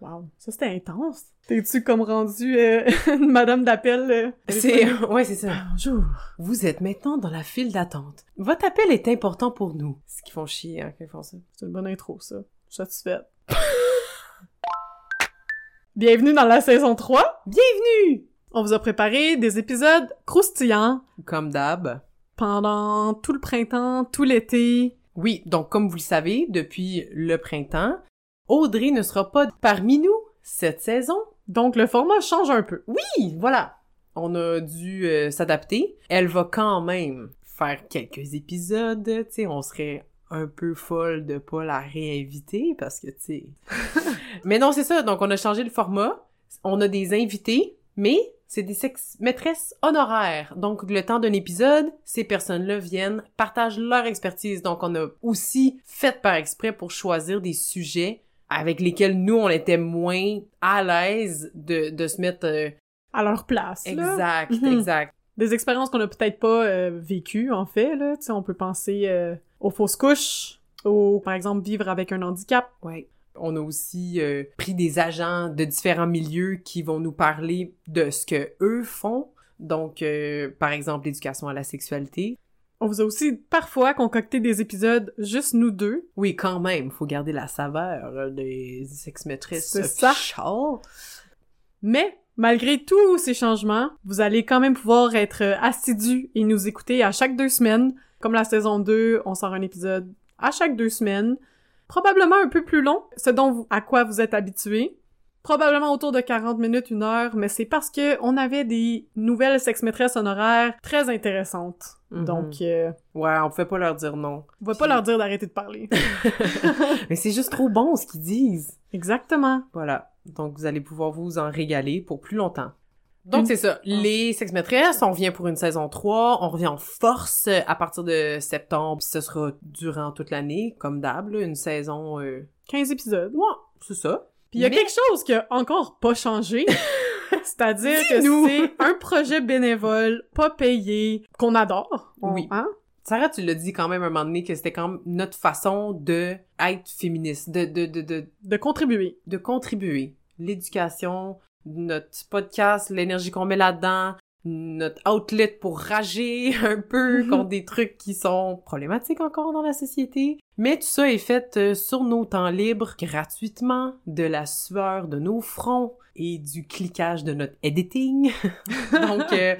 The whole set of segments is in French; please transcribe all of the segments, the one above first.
Wow, ça c'était intense. T'es-tu comme rendu euh, une madame d'appel? euh, C'est... Ouais, c'est ça. Bonjour. Vous êtes maintenant dans la file d'attente. Votre appel est important pour nous. Ce qui font chier, hein, quand ils font ça. C'est une bonne intro, ça. Satisfaite. Bienvenue dans la saison 3. Bienvenue! On vous a préparé des épisodes croustillants Comme d'hab. pendant tout le printemps, tout l'été. Oui, donc comme vous le savez, depuis le printemps, Audrey ne sera pas parmi nous cette saison. Donc le format change un peu. Oui, voilà. On a dû euh, s'adapter. Elle va quand même faire quelques épisodes, tu sais, on serait un peu folle de pas la réinviter parce que, tu sais... mais non, c'est ça, donc on a changé le format. On a des invités, mais c'est des maîtresses honoraires. Donc, le temps d'un épisode, ces personnes-là viennent, partagent leur expertise. Donc, on a aussi fait par exprès pour choisir des sujets avec lesquels nous, on était moins à l'aise de, de se mettre... euh, À leur place. exact, Mhm. exact. Des expériences qu'on a peut-être pas euh, vécues, en fait. Là. Tu sais, on peut penser euh, aux fausses couches, ou par exemple vivre avec un handicap. Ouais. On a aussi euh, pris des agents de différents milieux qui vont nous parler de ce que eux font. Donc, par exemple, l'éducation à la sexualité. On vous a aussi parfois concocté des épisodes juste nous deux. Oui, quand même, faut garder la saveur euh, des ex-maîtresses C'est ça. Mais malgré tous ces changements, vous allez quand même pouvoir être euh, assidus et nous écouter à chaque deux semaines. Comme la saison 2, on sort un épisode à chaque deux semaines. Probablement un peu plus long, ce dont vous, à quoi vous êtes habitués. Probablement autour de 40 minutes, une heure, mais c'est parce que on avait des nouvelles sex-maîtresses honoraires très intéressantes. Mhm. Donc, euh, Ouais, on pouvait pas leur dire non. on va pas leur dire d'arrêter de parler. Mais c'est juste trop bon ce qu'ils disent. Exactement. Voilà. Donc, vous allez pouvoir vous en régaler pour plus longtemps. Donc, c'est ça. Les sex maîtresses, on revient pour une saison 3. On revient en force euh, à partir de septembre. Puis ce sera durant toute l'année, comme d'hab, une saison... Euh... 15 épisodes. Ouais, c'est ça. Puis il y a Mais- quelque chose qui a encore pas changé. C'est-à-dire que c'est un projet bénévole, pas payé, qu'on adore. Oui. Hein? Sarah, tu l'as dit quand même un moment donné que c'était quand même notre façon de être féministe, de, de, de, de, De contribuer. de contribuer. L'éducation, notre podcast, l'énergie qu'on met là-dedans, notre outlet pour rager un peu Mhm. contre des trucs qui sont problématiques encore dans la société. Mais tout ça est fait euh, sur nos temps libres, gratuitement, de la sueur de nos fronts et du cliquage de notre editing. Donc, euh,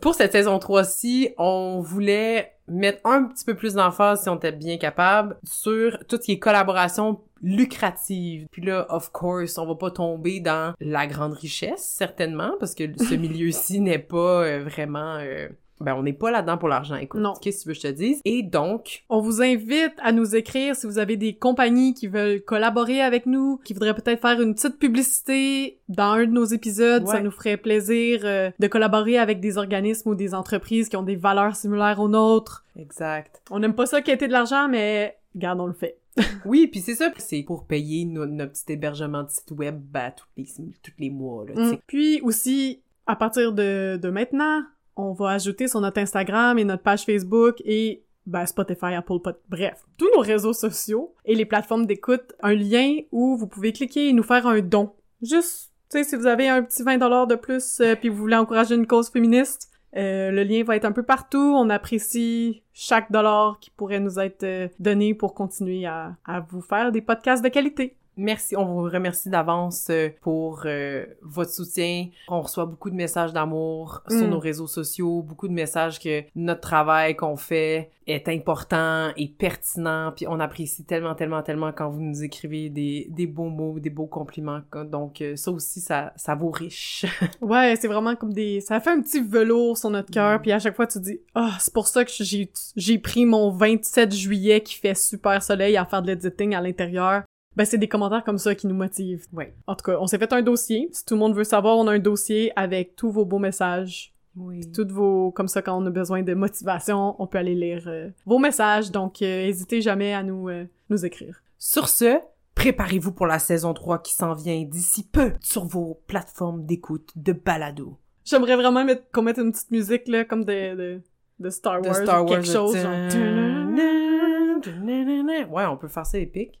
pour cette saison 3-ci, on voulait mettre un petit peu plus d'emphase, si on était bien capable, sur tout ce qui est collaboration lucrative. Puis là, of course, on va pas tomber dans la grande richesse, certainement, parce que ce milieu-ci n'est pas euh, vraiment... euh, ben, on n'est pas là-dedans pour l'argent. Écoute, Non. qu'est-ce que tu veux que je te dise? Et donc, On vous invite à nous écrire si vous avez des compagnies qui veulent collaborer avec nous, qui voudraient peut-être faire une petite publicité dans un de nos épisodes. Ça nous ferait plaisir euh, de collaborer avec des organismes ou des entreprises qui ont des valeurs similaires aux nôtres. exact. On n'aime pas ça quêter de l'argent, mais regarde, on le fait. Oui, puis c'est ça, c'est pour payer no- notre petit hébergement de site web ben, tous, les, tous les mois, là. Mm. Puis aussi, à partir de, de maintenant, on va ajouter sur notre Instagram et notre page Facebook et ben, Spotify, Apple Pod, bref, tous nos réseaux sociaux et les plateformes d'écoute, un lien où vous pouvez cliquer et nous faire un don. Juste, tu sais, si vous avez un petit 20$ de plus euh, puis vous voulez encourager une cause féministe, euh, le lien va être un peu partout. On apprécie chaque dollar qui pourrait nous être euh, donné pour continuer à vous faire des podcasts de qualité. Merci, on vous remercie d'avance euh, pour euh, votre soutien. On reçoit beaucoup de messages d'amour sur Mm. nos réseaux sociaux, beaucoup de messages que notre travail qu'on fait est important et pertinent, puis on apprécie tellement, tellement, tellement quand vous nous écrivez des, des beaux mots, des beaux compliments. Donc euh, ça aussi, ça, ça vaut riche. Ouais, c'est vraiment comme des... Ça fait un petit velours sur notre cœur, Mm. puis à chaque fois, tu dis « Ah, c'est pour ça que j'ai j'ai pris mon 27 juillet qui fait super soleil à faire de l'editing à l'intérieur. » Ben, c'est des commentaires comme ça qui nous motivent. Ouais. En tout cas, on s'est fait un dossier. Si tout le monde veut savoir, on a un dossier avec tous vos beaux messages. Oui. Toutes vos... Comme ça, quand on a besoin de motivation, on peut aller lire euh, vos messages. Donc, euh, hésitez jamais à nous, euh, nous écrire. Sur ce, préparez-vous pour la saison 3 qui s'en vient d'ici peu sur vos plateformes d'écoute de balado. J'aimerais vraiment mettre, qu'on mette une petite musique, là, comme de, de, de Star De Wars. Star ou Wars. quelque chose. genre. Ouais, on peut faire ça épique.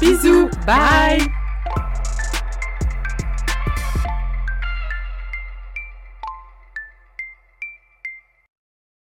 Bisous! bye!